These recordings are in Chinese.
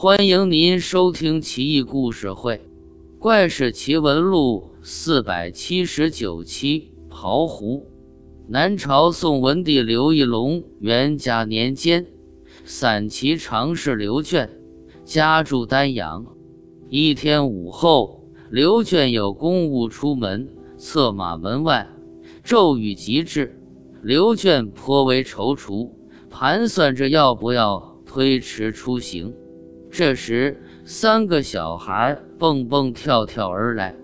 欢迎您收听《奇异故事会·怪事奇闻录》四百七十九期。刨壶。南朝宋文帝刘义隆元嘉年间，散骑常侍刘眷家住丹阳。一天午后，刘眷有公务出门，策马门外，骤雨急至。刘眷颇为踌躇，盘算着要不要推迟出行。这时，三个小孩蹦蹦跳跳而来，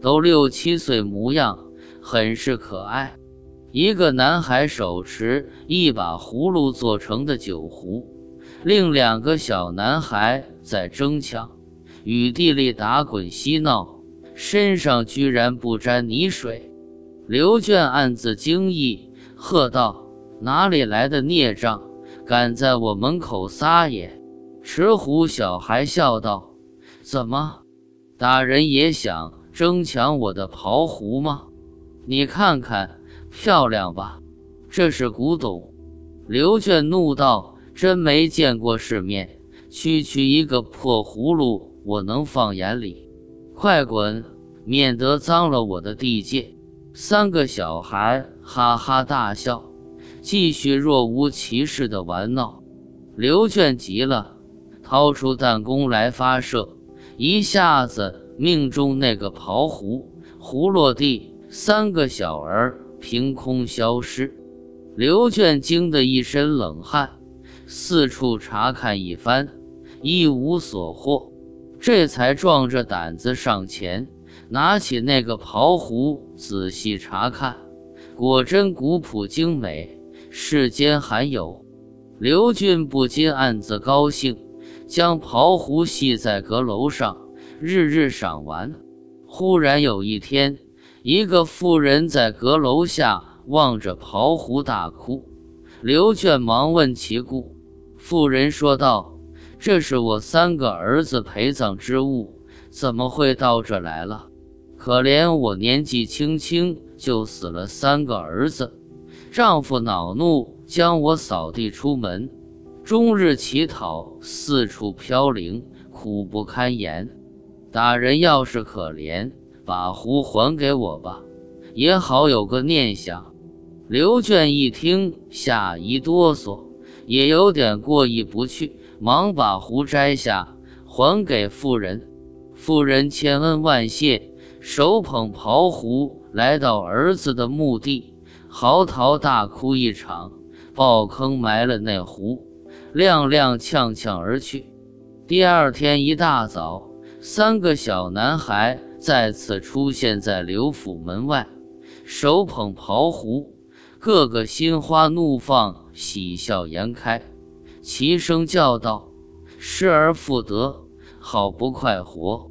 都六七岁模样，很是可爱。一个男孩手持一把葫芦做成的酒壶，另两个小男孩在争抢，雨地里打滚嬉闹，身上居然不沾泥水。刘娟暗自惊异。喝道：“哪里来的孽障，敢在我门口撒野？”石虎小孩笑道：“怎么，大人也想争抢我的袍壶吗？你看看，漂亮吧？这是古董。”刘眷怒道：“真没见过世面，区区一个破葫芦，我能放眼里？快滚，免得脏了我的地界。”三个小孩哈哈大笑，继续若无其事的玩闹。刘眷急了，掏出弹弓来发射，一下子命中那个袍壶，壶落地，三个小儿凭空消失。刘俊惊得一身冷汗，四处查看一番，一无所获，这才壮着胆子上前。拿起那个袍壶，仔细查看，果真古朴精美，世间罕有。刘俊不禁暗自高兴，将袍壶系在阁楼上，日日赏玩。忽然有一天，一个妇人在阁楼下望着袍壶大哭。刘俊忙问其故，妇人说道：“这是我三个儿子陪葬之物，怎么会到这来了？”可怜我年纪轻轻就死了三个儿子，丈夫恼怒将我扫地出门，终日乞讨，四处飘零，苦不堪言。大人要是可怜，把壶还给我吧，也好有个念想。刘眷一听，吓一哆嗦，也有点过意不去，忙把壶摘下还给妇人。妇人千恩万谢。手捧袍壶来到儿子的墓地，嚎啕大哭一场，刨坑埋了那壶，踉踉跄跄而去。第二天一大早，三个小男孩再次出现在刘府门外，手捧袍壶，个个心花怒放，喜笑颜开，齐声叫道：“失而复得，好不快活！”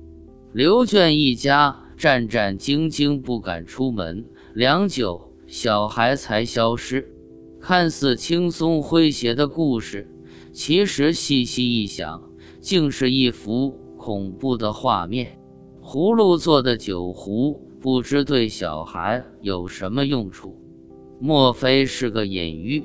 刘眷一家。战战兢兢，不敢出门。良久，小孩才消失。看似轻松诙谐的故事，其实细细一想，竟是一幅恐怖的画面。葫芦做的酒壶，不知对小孩有什么用处？莫非是个隐喻？